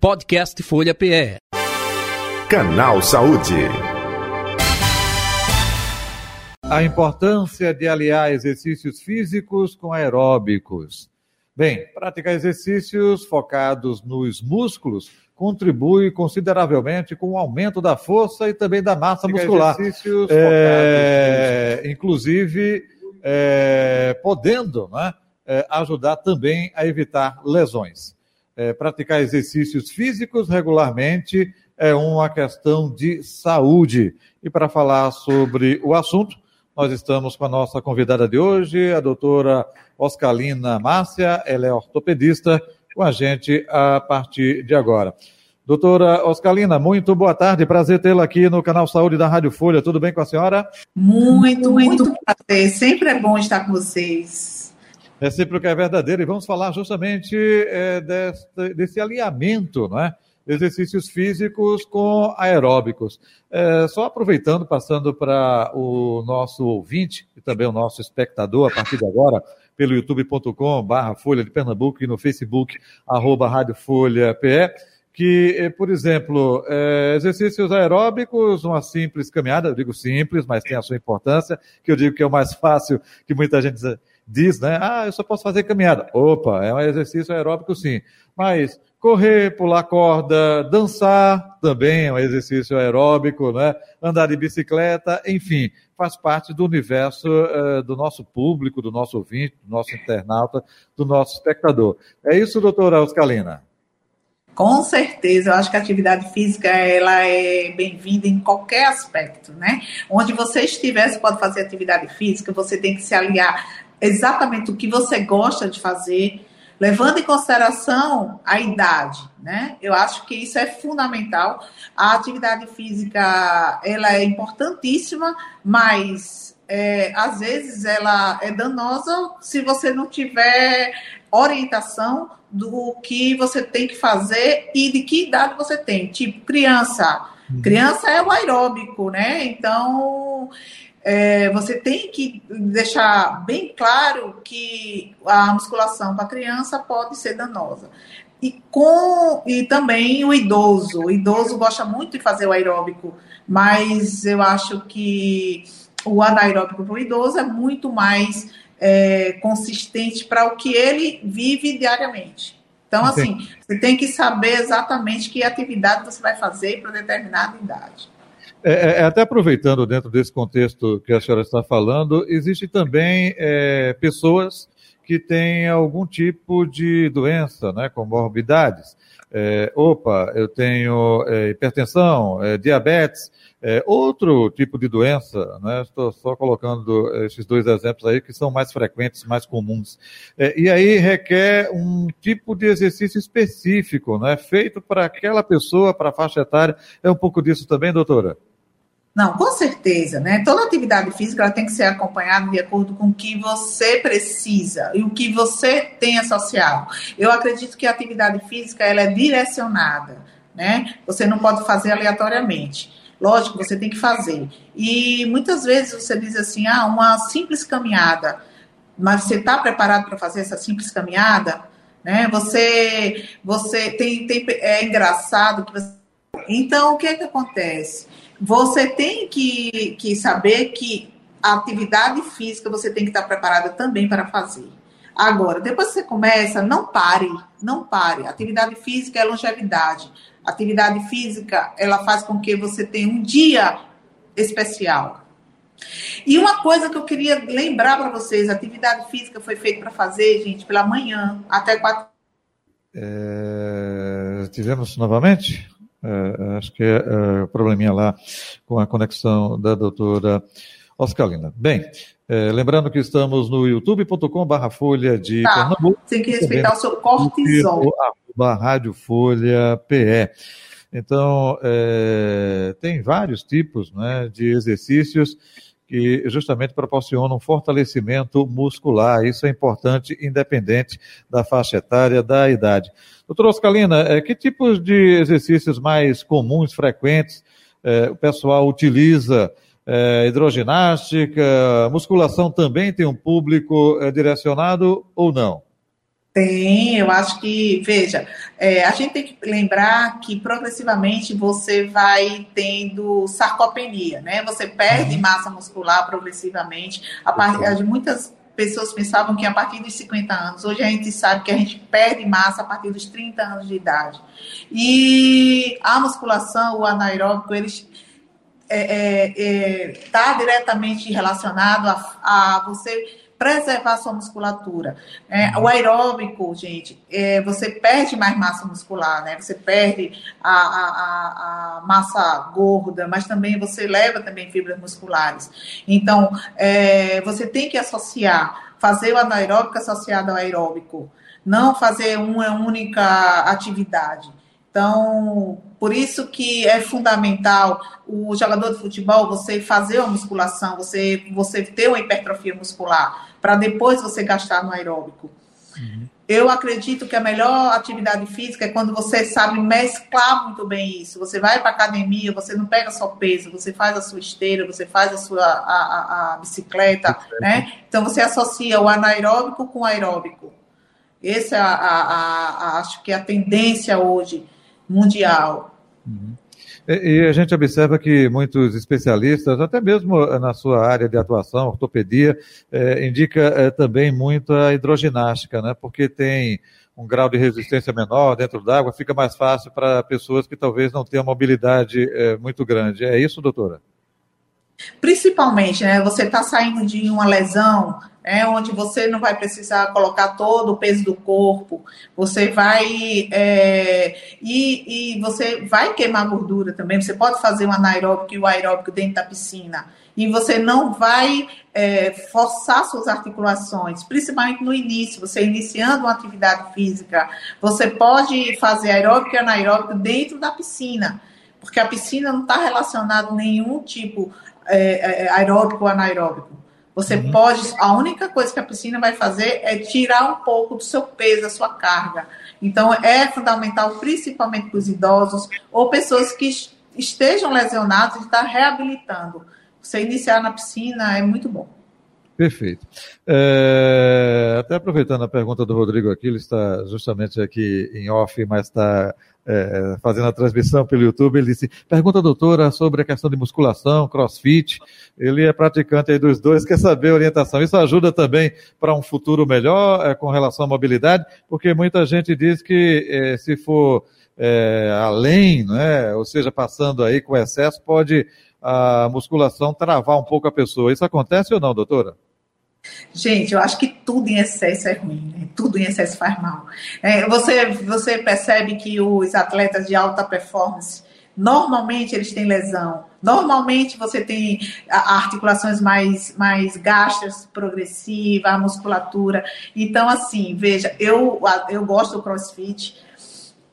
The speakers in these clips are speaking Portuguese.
Podcast Folha PE. Canal Saúde. A importância de aliar exercícios físicos com aeróbicos. Bem, praticar exercícios focados nos músculos contribui consideravelmente com o aumento da força e também da massa muscular. Exercícios é, inclusive, é, podendo né, é, ajudar também a evitar lesões. É, praticar exercícios físicos regularmente é uma questão de saúde. E para falar sobre o assunto, nós estamos com a nossa convidada de hoje, a doutora Oscalina Márcia, ela é ortopedista, com a gente a partir de agora. Doutora Oscalina, muito boa tarde, prazer tê-la aqui no canal Saúde da Rádio Folha. Tudo bem com a senhora? Muito, muito prazer. Sempre é bom estar com vocês. É sempre o que é verdadeiro. E vamos falar justamente é, desse, desse alinhamento, não é? exercícios físicos com aeróbicos. É, só aproveitando, passando para o nosso ouvinte e também o nosso espectador a partir de agora, pelo youtube.com barra Folha de Pernambuco e no Facebook, arroba Rádio Folha PE, que, eh, por exemplo, é, exercícios aeróbicos, uma simples caminhada, eu digo simples, mas tem a sua importância, que eu digo que é o mais fácil, que muita gente diz, né? Ah, eu só posso fazer caminhada. Opa, é um exercício aeróbico sim. Mas correr, pular corda, dançar também é um exercício aeróbico, né? Andar de bicicleta, enfim, faz parte do universo uh, do nosso público, do nosso ouvinte, do nosso internauta, do nosso espectador. É isso, doutora Oscalina? Com certeza, eu acho que a atividade física ela é bem-vinda em qualquer aspecto, né? Onde você estiver, você pode fazer atividade física, você tem que se aliar exatamente o que você gosta de fazer, levando em consideração a idade, né? Eu acho que isso é fundamental. A atividade física ela é importantíssima, mas é, às vezes ela é danosa se você não tiver orientação do que você tem que fazer e de que idade você tem. Tipo, criança. Uhum. Criança é o aeróbico, né? Então, é, você tem que deixar bem claro que a musculação para criança pode ser danosa. E, com, e também o idoso. O idoso gosta muito de fazer o aeróbico, mas eu acho que o anaeróbico para o idoso é muito mais é, consistente para o que ele vive diariamente. Então, assim, você tem que saber exatamente que atividade você vai fazer para determinada idade. É, é, é, até aproveitando dentro desse contexto que a senhora está falando, existe também é, pessoas que têm algum tipo de doença, né, comorbidades. É, opa, eu tenho é, hipertensão, é, diabetes, outro tipo de doença, né? estou só colocando esses dois exemplos aí que são mais frequentes, mais comuns. E aí requer um tipo de exercício específico, né? feito para aquela pessoa, para a faixa etária. É um pouco disso também, doutora? Não, com certeza, né? Toda atividade física ela tem que ser acompanhada de acordo com o que você precisa e o que você tem associado. Eu acredito que a atividade física ela é direcionada, né? Você não pode fazer aleatoriamente. Lógico, você tem que fazer. E muitas vezes você diz assim, ah, uma simples caminhada, mas você está preparado para fazer essa simples caminhada? Né? Você, você tem, tem, é engraçado que você... Então, o que é que acontece? Você tem que, que saber que a atividade física você tem que estar preparada também para fazer. Agora, depois que você começa, não pare, não pare. Atividade física é longevidade. Atividade física, ela faz com que você tenha um dia especial. E uma coisa que eu queria lembrar para vocês, atividade física foi feita para fazer, gente, pela manhã, até quatro. É, tivemos novamente? É, acho que é, é probleminha lá com a conexão da doutora Oscalina. Bem, é, lembrando que estamos no youtube.com.br Folha de tá, Pernambuco. Tem que respeitar o seu cortisol. Rádio Folha PE. Então, tem vários tipos né, de exercícios que justamente proporcionam fortalecimento muscular. Isso é importante, independente da faixa etária, da idade. Doutora Oscalina, é, que tipos de exercícios mais comuns, frequentes, é, o pessoal utiliza? É, hidroginástica, musculação também tem um público direcionado ou não? Tem, eu acho que, veja, é, a gente tem que lembrar que progressivamente você vai tendo sarcopenia, né? Você perde uhum. massa muscular progressivamente. A partir de muitas pessoas pensavam que a partir dos 50 anos, hoje a gente sabe que a gente perde massa a partir dos 30 anos de idade. E a musculação, o anaeróbico, eles está é, é, é tá diretamente relacionado a, a você preservar sua musculatura. É, o aeróbico, gente, é, você perde mais massa muscular, né? Você perde a, a, a, massa gorda, mas também você leva também fibras musculares. Então, é, você tem que associar, fazer o anaeróbico associado ao aeróbico, não fazer uma única atividade. Então, por isso que é fundamental o jogador de futebol você fazer uma musculação, você, você ter uma hipertrofia muscular, para depois você gastar no aeróbico. Uhum. Eu acredito que a melhor atividade física é quando você sabe mesclar muito bem isso. Você vai para academia, você não pega só peso, você faz a sua esteira, você faz a sua a, a, a bicicleta, né? Então você associa o anaeróbico com o aeróbico. Essa é a, a, acho que é a tendência hoje mundial. Uhum. E, a gente observa que muitos especialistas, até mesmo na sua área de atuação, ortopedia, é, indica é, também muito a hidroginástica, né? Porque tem um grau de resistência menor dentro d'água, fica mais fácil para pessoas que talvez não tenham mobilidade muito grande. É isso, doutora? Principalmente, né? Você está saindo de uma lesão, é onde você não vai precisar colocar todo o peso do corpo, você vai é, e, e, você vai queimar gordura também. Você pode fazer um anaeróbico e o aeróbico dentro da piscina e você não vai é, forçar suas articulações, principalmente no início. Você iniciando uma atividade física, você pode fazer aeróbico e anaeróbico dentro da piscina, porque a piscina não está relacionado nenhum tipo é, é, aeróbico ou anaeróbico. Você uhum. pode, a única coisa que a piscina vai fazer é tirar um pouco do seu peso, da sua carga. Então, é fundamental, principalmente para os idosos ou pessoas que estejam lesionadas, estar reabilitando. Você iniciar na piscina é muito bom. Perfeito. É, até aproveitando a pergunta do Rodrigo aqui, ele está justamente aqui em off, mas está é, fazendo a transmissão pelo YouTube, ele disse, pergunta doutora sobre a questão de musculação, crossfit, ele é praticante aí dos dois, quer saber a orientação. Isso ajuda também para um futuro melhor é, com relação à mobilidade, porque muita gente diz que é, se for é, além, né, ou seja, passando aí com excesso, pode a musculação travar um pouco a pessoa. Isso acontece ou não, doutora? Gente, eu acho que tudo em excesso é ruim, né? tudo em excesso faz mal. É, você, você percebe que os atletas de alta performance, normalmente eles têm lesão. Normalmente você tem articulações mais, mais gastas, progressiva, a musculatura. Então, assim, veja, eu, eu gosto do crossfit,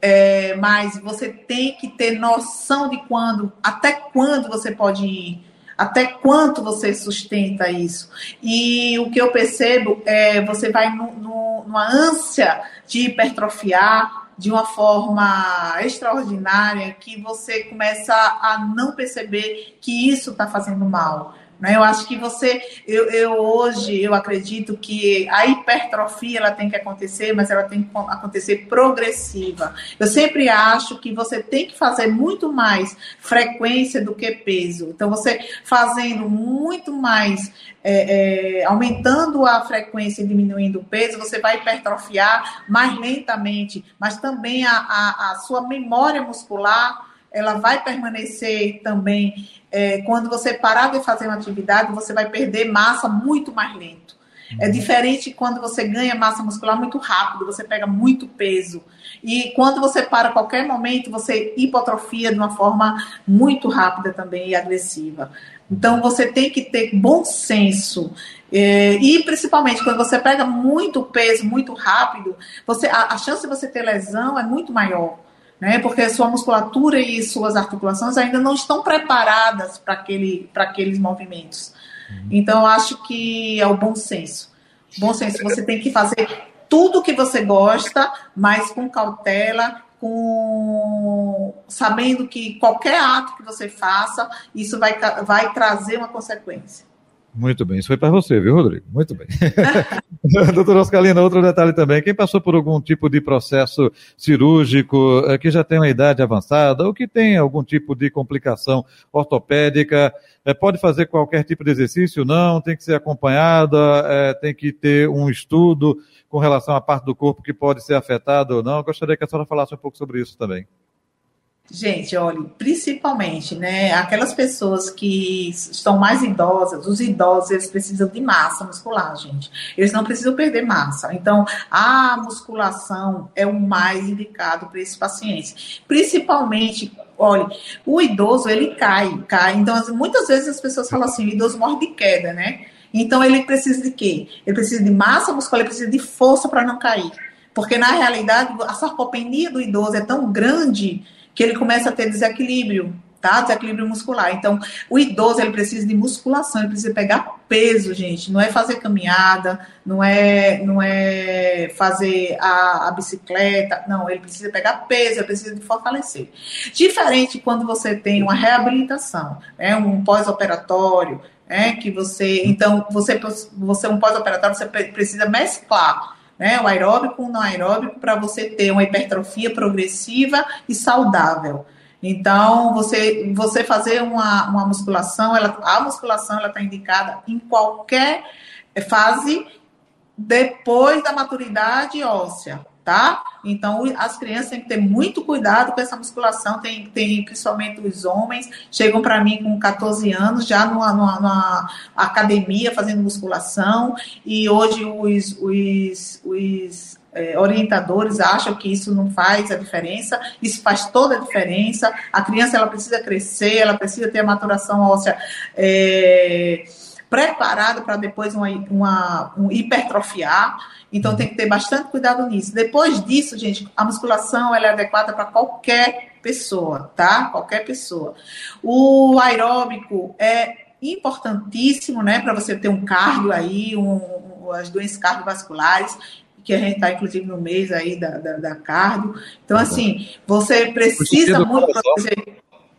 é, mas você tem que ter noção de quando, até quando você pode ir até quanto você sustenta isso? E o que eu percebo é você vai no, no, numa ânsia de hipertrofiar de uma forma extraordinária que você começa a não perceber que isso está fazendo mal. Né? Eu acho que você, eu, eu, hoje, eu acredito que a hipertrofia ela tem que acontecer, mas ela tem que acontecer progressiva. Eu sempre acho que você tem que fazer muito mais frequência do que peso. Então, você fazendo muito mais, é, é, aumentando a frequência e diminuindo o peso, você vai hipertrofiar mais lentamente, mas também a, a, a sua memória muscular ela vai permanecer também. É, quando você parar de fazer uma atividade, você vai perder massa muito mais lento. É uhum. diferente quando você ganha massa muscular muito rápido, você pega muito peso. E quando você para a qualquer momento, você hipotrofia de uma forma muito rápida também e agressiva. Então você tem que ter bom senso. É, e principalmente quando você pega muito peso muito rápido, você, a, a chance de você ter lesão é muito maior né? Porque sua musculatura e suas articulações ainda não estão preparadas para aquele, aqueles movimentos. Uhum. Então, eu acho que é o bom senso. Bom senso, você tem que fazer tudo que você gosta, mas com cautela, com sabendo que qualquer ato que você faça, isso vai, vai trazer uma consequência. Muito bem, isso foi para você, viu, Rodrigo? Muito bem. Doutora Oscalina, outro detalhe também: quem passou por algum tipo de processo cirúrgico, eh, que já tem uma idade avançada ou que tem algum tipo de complicação ortopédica, eh, pode fazer qualquer tipo de exercício? Não, tem que ser acompanhada, é, tem que ter um estudo com relação à parte do corpo que pode ser afetada ou não. Eu gostaria que a senhora falasse um pouco sobre isso também. Gente, olha, principalmente, né, aquelas pessoas que estão mais idosas, os idosos, eles precisam de massa muscular, gente. Eles não precisam perder massa. Então, a musculação é o mais indicado para esses pacientes. Principalmente, olha, o idoso, ele cai, cai. Então, muitas vezes as pessoas falam assim, o idoso morre de queda, né? Então, ele precisa de quê? Ele precisa de massa muscular, ele precisa de força para não cair. Porque, na realidade, a sarcopenia do idoso é tão grande que ele começa a ter desequilíbrio, tá? Desequilíbrio muscular. Então, o idoso, ele precisa de musculação, ele precisa pegar peso, gente. Não é fazer caminhada, não é, não é fazer a, a bicicleta, não. Ele precisa pegar peso, ele precisa de fortalecer. Diferente quando você tem uma reabilitação, né? Um pós-operatório, né? Que você, então, você, você um pós-operatório, você precisa mesclar né? O aeróbico o não aeróbico para você ter uma hipertrofia progressiva e saudável. Então, você, você fazer uma, uma musculação, ela, a musculação ela está indicada em qualquer fase depois da maturidade óssea tá? Então, as crianças têm que ter muito cuidado com essa musculação. Tem, tem principalmente os homens, chegam para mim com 14 anos, já numa, numa, numa, academia fazendo musculação, e hoje os, os, os é, orientadores acham que isso não faz a diferença. Isso faz toda a diferença. A criança ela precisa crescer, ela precisa ter a maturação óssea. É, preparada para depois uma, uma, um hipertrofiar. Então tem que ter bastante cuidado nisso. Depois disso, gente, a musculação ela é adequada para qualquer pessoa, tá? Qualquer pessoa. O aeróbico é importantíssimo, né, para você ter um cardio aí, um, um, as doenças cardiovasculares, que a gente está, inclusive, no mês aí da, da, da cardio. Então, assim, você precisa muito proteger.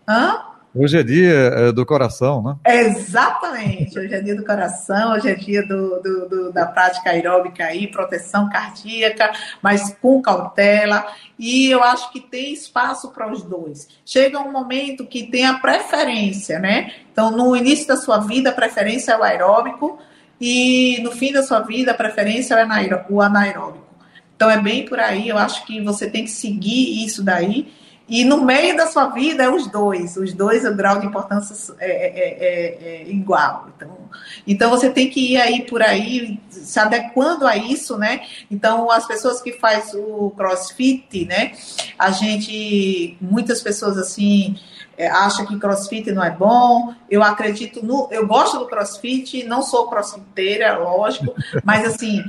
Hã? Hoje é dia é, do coração, né? Exatamente. Hoje é dia do coração, hoje é dia do, do, do, da prática aeróbica aí, proteção cardíaca, mas com cautela. E eu acho que tem espaço para os dois. Chega um momento que tem a preferência, né? Então, no início da sua vida, a preferência é o aeróbico, e no fim da sua vida, a preferência é o anaeróbico. Então, é bem por aí. Eu acho que você tem que seguir isso daí e no meio da sua vida é os dois, os dois o grau de importância é, é, é, é, igual. Então, então você tem que ir aí por aí se adequando a isso, né? Então as pessoas que faz o CrossFit, né? A gente, muitas pessoas assim é, acham que CrossFit não é bom. Eu acredito no, eu gosto do CrossFit, não sou crossfiteira, lógico, mas assim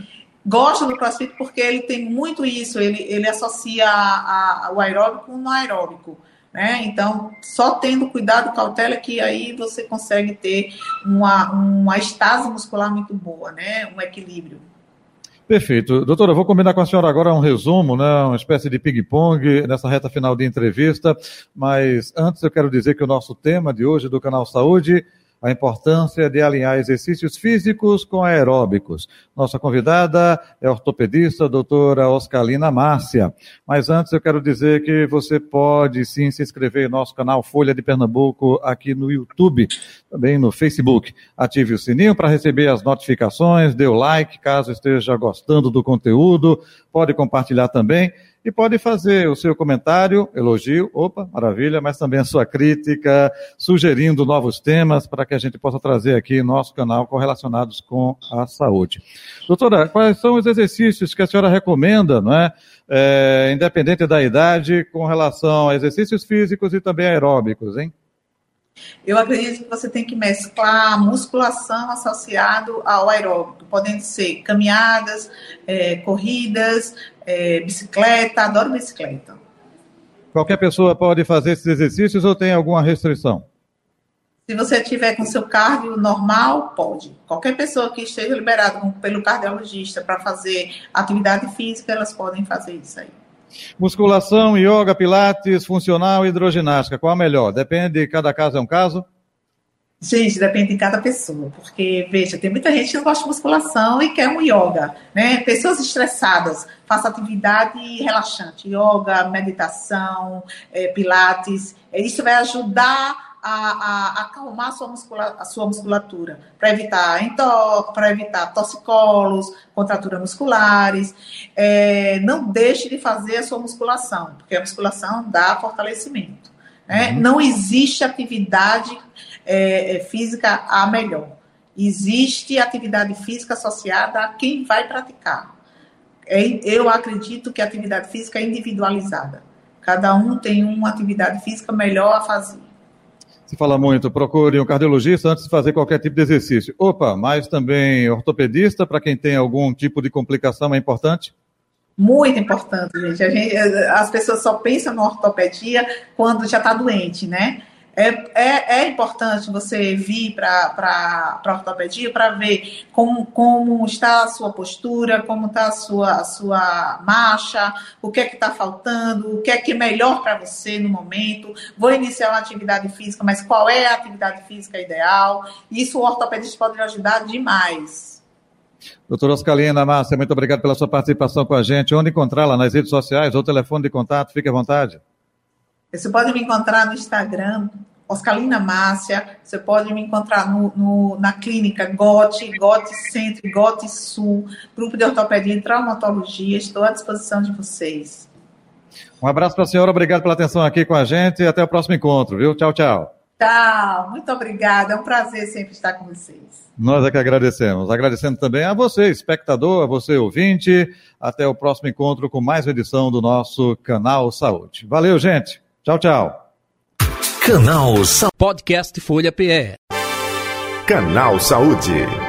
gosta do CrossFit porque ele tem muito isso, ele, ele associa a, a, o aeróbico com o aeróbico. Né? Então, só tendo cuidado, cautela, que aí você consegue ter uma, uma estase muscular muito boa, né? um equilíbrio. Perfeito. Doutora, vou combinar com a senhora agora um resumo, né, uma espécie de ping-pong nessa reta final de entrevista, mas antes eu quero dizer que o nosso tema de hoje do canal Saúde a importância de alinhar exercícios físicos com aeróbicos. Nossa convidada é ortopedista doutora Oscalina Márcia. Mas antes eu quero dizer que você pode sim se inscrever em nosso canal Folha de Pernambuco aqui no YouTube, também no Facebook. Ative o sininho para receber as notificações, dê o like caso esteja gostando do conteúdo, pode compartilhar também e pode fazer o seu comentário, elogio, opa, maravilha, mas também a sua crítica, sugerindo novos temas para que a gente possa trazer aqui no nosso canal correlacionados com a saúde. Doutora, quais são os exercícios que a senhora recomenda, não é? é independente da idade, com relação a exercícios físicos e também aeróbicos, hein? Eu acredito que você tem que mesclar a musculação associado ao aeróbico, podendo ser caminhadas, é, corridas, é, bicicleta, adoro bicicleta. Qualquer pessoa pode fazer esses exercícios ou tem alguma restrição? Se você tiver com seu cardio normal, pode. Qualquer pessoa que esteja liberada pelo cardiologista para fazer atividade física, elas podem fazer isso aí. Musculação, yoga, pilates, funcional hidroginástica, qual a melhor? Depende, cada caso é um caso? Gente, depende de cada pessoa, porque, veja, tem muita gente que não gosta de musculação e quer um yoga, né? Pessoas estressadas, faça atividade relaxante, yoga, meditação, é, pilates, isso vai ajudar a, a, acalmar a sua, muscula, a sua musculatura, para evitar, para evitar torcicolos, contraturas musculares. É, não deixe de fazer a sua musculação, porque a musculação dá fortalecimento. Né? Uhum. Não existe atividade é, é, física a melhor. Existe atividade física associada a quem vai praticar. É, eu acredito que a atividade física é individualizada. Cada um tem uma atividade física melhor a fazer. Se fala muito, procure um cardiologista antes de fazer qualquer tipo de exercício. Opa, mas também ortopedista para quem tem algum tipo de complicação é importante? Muito importante, gente. gente. As pessoas só pensam na ortopedia quando já está doente, né? É, é, é importante você vir para a ortopedia para ver como, como está a sua postura, como está a sua, a sua marcha, o que é que está faltando, o que é que é melhor para você no momento. Vou iniciar uma atividade física, mas qual é a atividade física ideal? Isso o ortopedista pode ajudar demais. Doutora Oscalina Márcia, muito obrigado pela sua participação com a gente. Onde encontrá-la? Nas redes sociais ou telefone de contato? Fique à vontade. Você pode me encontrar no Instagram, Oscalina Márcia. Você pode me encontrar no, no, na clínica GOT, GOT Centro, GOT Sul, Grupo de Ortopedia e Traumatologia. Estou à disposição de vocês. Um abraço para a senhora, obrigado pela atenção aqui com a gente e até o próximo encontro, viu? Tchau, tchau. Tchau, muito obrigada. É um prazer sempre estar com vocês. Nós é que agradecemos. Agradecendo também a você, espectador, a você, ouvinte. Até o próximo encontro com mais uma edição do nosso Canal Saúde. Valeu, gente. Tchau, tchau. Canal Saúde. Podcast Folha PE. Canal Saúde.